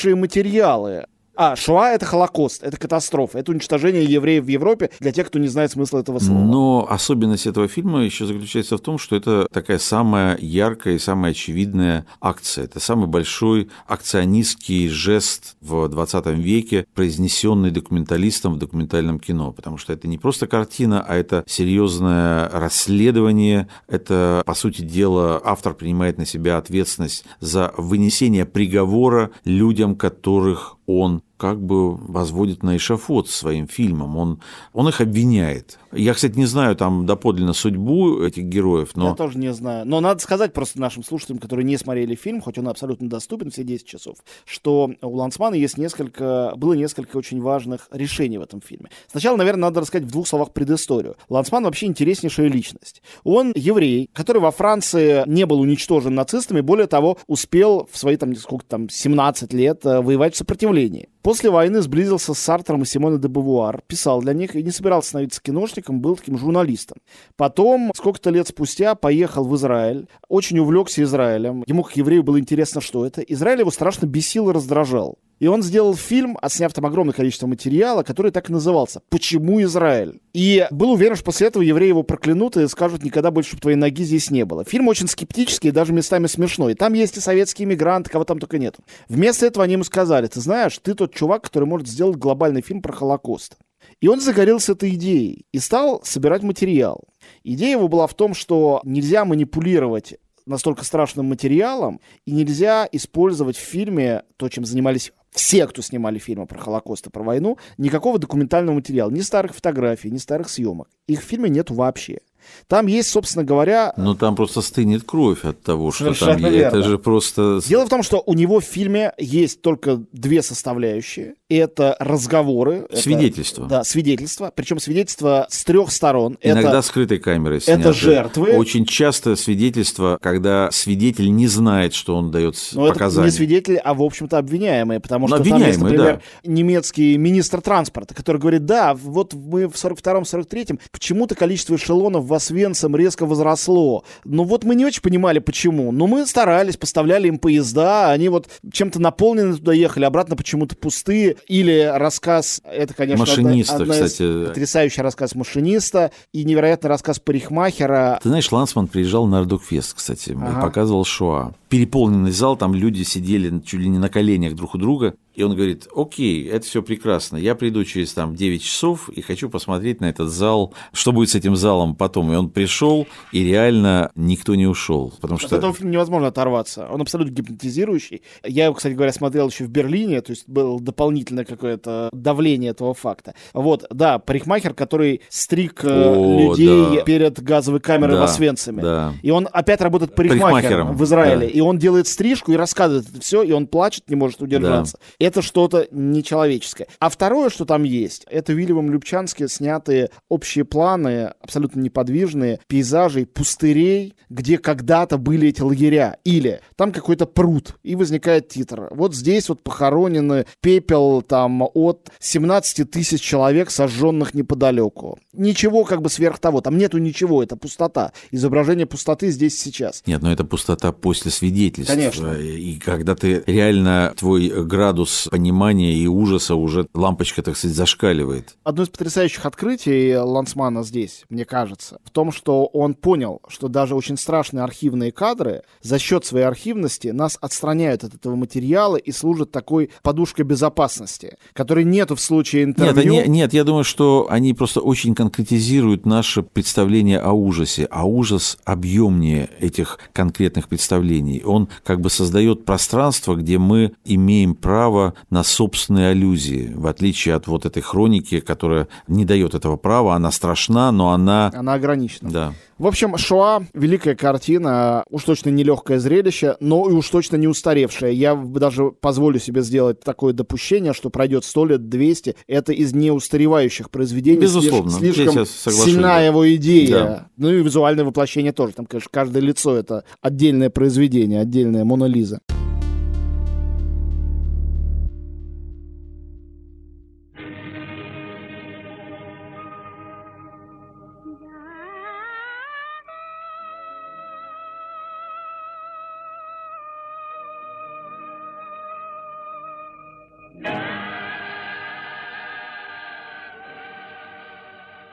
вошедшие материалы. А, Шоа — это Холокост, это катастрофа, это уничтожение евреев в Европе, для тех, кто не знает смысла этого слова. Но особенность этого фильма еще заключается в том, что это такая самая яркая и самая очевидная акция. Это самый большой акционистский жест в 20 веке, произнесенный документалистом в документальном кино. Потому что это не просто картина, а это серьезное расследование. Это, по сути дела, автор принимает на себя ответственность за вынесение приговора людям, которых он как бы возводит на эшафот своим фильмом. Он, он их обвиняет. Я, кстати, не знаю там доподлинно судьбу этих героев, но... Я тоже не знаю. Но надо сказать просто нашим слушателям, которые не смотрели фильм, хоть он абсолютно доступен все 10 часов, что у Лансмана есть несколько, было несколько очень важных решений в этом фильме. Сначала, наверное, надо рассказать в двух словах предысторию. Лансман вообще интереснейшая личность. Он еврей, который во Франции не был уничтожен нацистами, более того, успел в свои там, сколько там, 17 лет э, воевать в сопротивлении. После войны сблизился с Сартром и Симоной де Бавуар, писал для них и не собирался становиться киношником, был таким журналистом. Потом, сколько-то лет спустя, поехал в Израиль, очень увлекся Израилем. Ему, как еврею, было интересно, что это. Израиль его страшно бесил и раздражал. И он сделал фильм, отсняв там огромное количество материала, который так и назывался «Почему Израиль?». И был уверен, что после этого евреи его проклянут и скажут «Никогда больше твоей ноги здесь не было». Фильм очень скептический даже местами смешной. Там есть и советские мигранты, кого там только нет. Вместо этого они ему сказали «Ты знаешь, ты тот чувак, который может сделать глобальный фильм про Холокост». И он загорелся этой идеей и стал собирать материал. Идея его была в том, что нельзя манипулировать настолько страшным материалом, и нельзя использовать в фильме то, чем занимались все, кто снимали фильмы про Холокост и про войну, никакого документального материала, ни старых фотографий, ни старых съемок. Их в фильме нет вообще. Там есть, собственно говоря... Но там просто стынет кровь от того, что Совершенно там есть. верно. Это же просто... Дело в том, что у него в фильме есть только две составляющие. Это разговоры. это- Свидетельства. да, свидетельства. Причем свидетельства с трех сторон. Иногда это, скрытой камерой это сняты. жертвы. Очень часто свидетельство, когда свидетель не знает, что он дает Но это показания. не свидетели, а, в общем-то, обвиняемые. Потому что там есть, обвиняемые, например, немецкий министр транспорта, который говорит, да, вот мы в 42-м, 43-м почему-то количество эшелонов в Освенцим резко возросло. Ну вот мы не очень понимали, почему. Но мы старались, поставляли им поезда, они вот чем-то наполнены туда ехали, обратно почему-то пустые. Или рассказ, это, конечно, Машиниста, одна, одна кстати. потрясающий рассказ машиниста и невероятный рассказ парикмахера. Ты знаешь, Лансман приезжал на Ардукфест, кстати, Ага. и показывал Шоа. Переполненный зал, там люди сидели чуть ли не на коленях друг у друга. И он говорит, окей, это все прекрасно, я приду через там 9 часов и хочу посмотреть на этот зал, что будет с этим залом потом. И он пришел, и реально никто не ушел, потому От что... этого фильма невозможно оторваться. Он абсолютно гипнотизирующий. Я его, кстати говоря, смотрел еще в Берлине, то есть было дополнительное какое-то давление этого факта. Вот, да, парикмахер, который стриг э, О, людей да. перед газовой камерой Да, в Освенциме. да. И он опять работает парикмахером, Парикмахером, в Израиле. да. И он делает стрижку и рассказывает это все, и он плачет, не может удержаться. Это что-то нечеловеческое. А второе, что там есть, это Вильямом Любчански снятые общие планы, абсолютно неподвижные, пейзажей, пустырей, где когда-то были эти лагеря. Или там какой-то пруд, и возникает титр. Вот здесь вот похоронены пепел там от 17 тысяч человек, сожженных неподалеку. Ничего как бы сверх того. Там нету ничего, это пустота. Изображение пустоты здесь сейчас. Нет, но это пустота после свидетельств. Конечно. И когда ты реально, твой градус понимания и ужаса уже лампочка, так сказать, зашкаливает. Одно из потрясающих открытий Лансмана здесь, мне кажется, в том, что он понял, что даже очень страшные архивные кадры за счет своей архивности нас отстраняют от этого материала и служат такой подушкой безопасности, которой нету в случае Нет, интервью. они- нет, я думаю, что они просто очень конкретизируют наше представление о ужасе, а ужас объемнее этих конкретных представлений. Он как бы создает пространство, где мы имеем право на собственные аллюзии, в отличие от вот этой хроники, которая не дает этого права, она страшна, но она... Она ограничена. Да. В общем, Шоа — великая картина, уж точно нелегкое зрелище, но и уж точно не устаревшее. Я даже позволю себе сделать такое допущение, что пройдет 100 лет, 200. Это из неустаревающих произведений. Безусловно. Слиш- Слишком сильна да. его идея. Да. Ну и визуальное воплощение тоже. Там, конечно, каждое лицо — это отдельное произведение, отдельная Мона Лиза.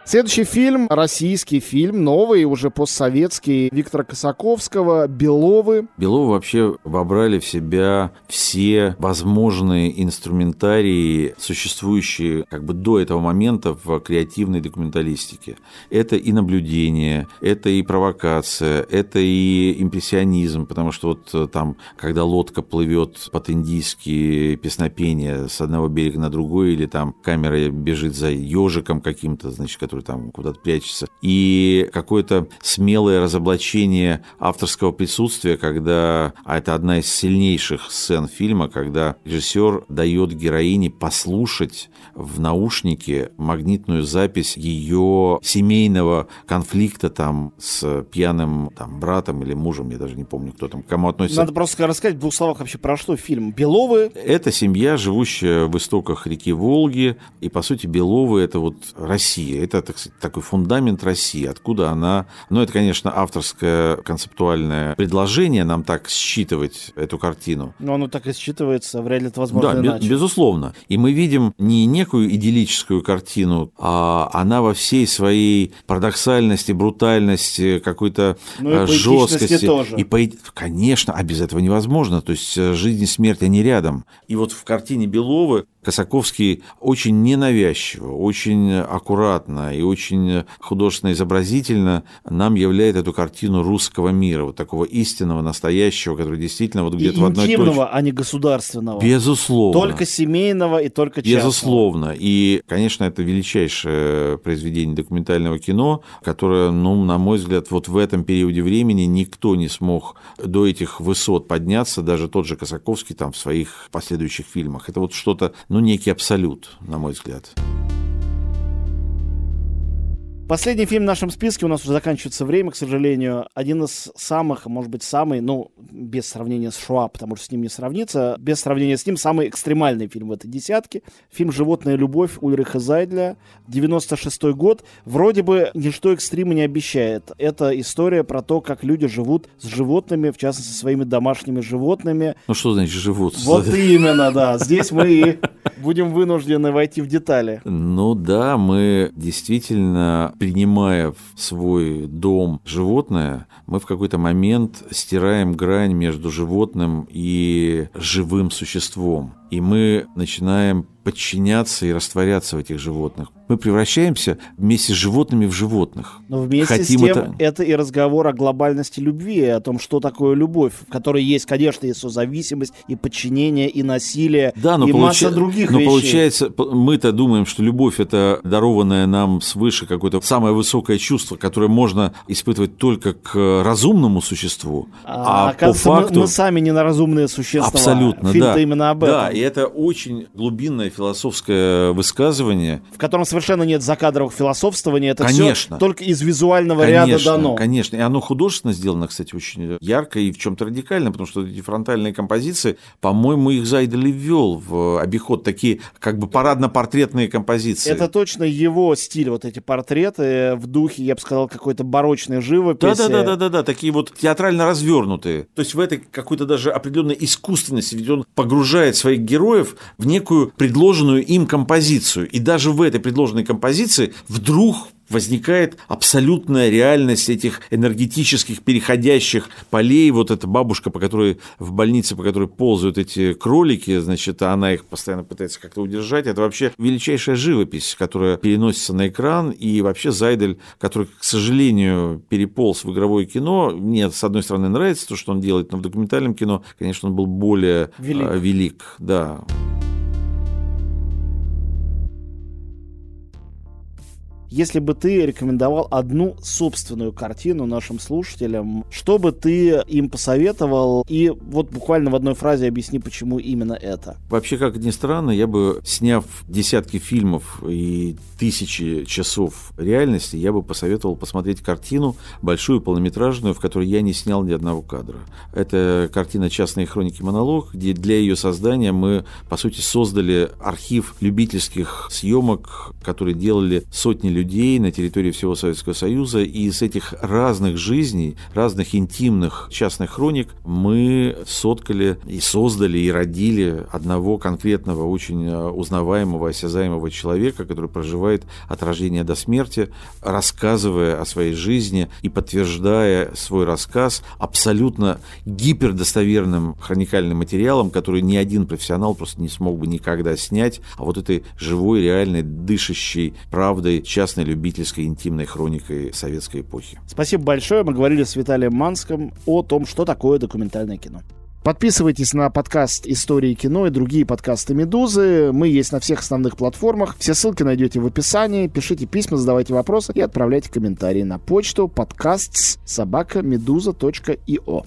Следующий фильм, российский фильм, новый, уже постсоветский, Виктора Косаковского, «Беловы». Беловы вообще вобрали в себя все возможные инструментарии, существующие как бы до этого момента в креативной документалистике. Это и наблюдение, это и провокация, это и импрессионизм, потому что вот э, там, когда лодка плывет под индийские песнопения с одного берега на другой, или там камера бежит за ежиком каким-то, значит, который там куда-то прячется, и какое-то смелое разоблачение авторского присутствия, когда, а это одна из сильнейших сцен фильма, когда режиссер дает героине послушать в наушнике магнитную запись ее семейного конфликта там с пьяным там, братом или мужем, я даже не помню, кто там, к кому относится. Надо просто рассказать в двух словах вообще про что фильм. «Беловы» Это семья, живущая в истоках реки Волги, и, по сути, Беловы – это вот Россия, это, так сказать, такой фундамент России, откуда она… Ну, это, конечно, авторское концептуальное предложение нам так считывать эту картину. Но оно так и считывается, вряд ли это возможно Да, иначе. безусловно. И мы видим не некую идиллическую картину, а она во всей своей парадоксальности, брутальности, какой-то Ну и поэтичности жесткости. тоже. И поэ- Конечно, а без этого невозможно. То есть э, жизнь и смерть, они рядом. И вот в картине Беловы Косаковский очень ненавязчиво, очень аккуратно и очень художественно-изобразительно нам являет эту картину русского мира, вот такого истинного, настоящего, который действительно вот где-то в одной точке. а не государственного. Безусловно. Только семейного и только частного. Безусловно. И, конечно, это величайшее произведение документального кино, которое, ну, на мой взгляд, вот в этом периоде времени никто не смог до этих высот подняться, даже тот же Косаковский там в своих последующих фильмах. Это вот что-то, ну, некий абсолют, на мой взгляд. Последний фильм в нашем списке, у нас уже заканчивается время, к сожалению. Один из самых, может быть, самый, ну, без сравнения с Шуа, потому что с ним не сравнится, без сравнения с ним самый экстремальный фильм в этой десятке. Фильм «Животная любовь» Ульриха Зайдля, 96 год. Вроде бы ничто экстрима не обещает. Это история про то, как люди живут с животными, в частности, со своими домашними животными. Ну, что значит живут? Вот именно, да. Здесь мы и будем вынуждены войти в детали. Ну да, мы действительно принимая в свой дом животное, мы в какой-то момент стираем грань между животным и живым существом. И мы начинаем подчиняться и растворяться в этих животных. Мы превращаемся вместе с животными в животных. Но вместе Хотим с тем это... это и разговор о глобальности любви, о том, что такое любовь, в которой есть, конечно, и созависимость, и подчинение, и насилие, да, но и получ... масса других но вещей. получается, мы-то думаем, что любовь – это дарованное нам свыше какое-то самое высокое чувство, которое можно испытывать только к разумному существу. А, а по факту... Мы, мы сами не неразумные существа. Абсолютно, Фильм-то да. именно об этом. Да, и это очень глубинное философское высказывание. В котором совершенно нет закадровых философствования, это конечно. все только из визуального конечно, ряда дано. Конечно, и оно художественно сделано, кстати, очень ярко и в чем-то радикально, потому что эти фронтальные композиции, по-моему, их Зайдели ввел в обиход, такие как бы парадно-портретные композиции. Это точно его стиль, вот эти портреты в духе, я бы сказал, какой-то барочной живописи. Да-да-да-да-да, такие вот театрально развернутые. То есть в этой какой-то даже определенной искусственности, ведь он погружает своих героев в некую предложенную им композицию. И даже в этой предложенной композиции вдруг возникает абсолютная реальность этих энергетических переходящих полей. Вот эта бабушка, по которой в больнице, по которой ползают эти кролики, значит, она их постоянно пытается как-то удержать. Это вообще величайшая живопись, которая переносится на экран. И вообще Зайдель, который, к сожалению, переполз в игровое кино, мне, с одной стороны, нравится то, что он делает, но в документальном кино, конечно, он был более велик. велик да. Если бы ты рекомендовал одну собственную картину нашим слушателям, что бы ты им посоветовал? И вот буквально в одной фразе объясни, почему именно это. Вообще, как ни странно, я бы, сняв десятки фильмов и тысячи часов реальности, я бы посоветовал посмотреть картину, большую полнометражную, в которой я не снял ни одного кадра. Это картина «Частные хроники монолог», где для ее создания мы, по сути, создали архив любительских съемок, которые делали сотни людей на территории всего Советского Союза, и из этих разных жизней, разных интимных частных хроник мы соткали и создали, и родили одного конкретного, очень э, узнаваемого, осязаемого человека, который проживает от рождения до смерти, рассказывая о своей жизни и подтверждая свой рассказ абсолютно гипердостоверным хроникальным материалом, который ни один профессионал просто не смог бы никогда снять, а вот этой живой, реальной, дышащей правдой частной частной любительской интимной хроникой советской эпохи. Спасибо большое. Мы говорили с Виталием Манском о том, что такое документальное кино. Подписывайтесь на подкаст «Истории кино» и другие подкасты «Медузы». Мы есть на всех основных платформах. Все ссылки найдете в описании. Пишите письма, задавайте вопросы и отправляйте комментарии на почту подкаст собака медуза.io.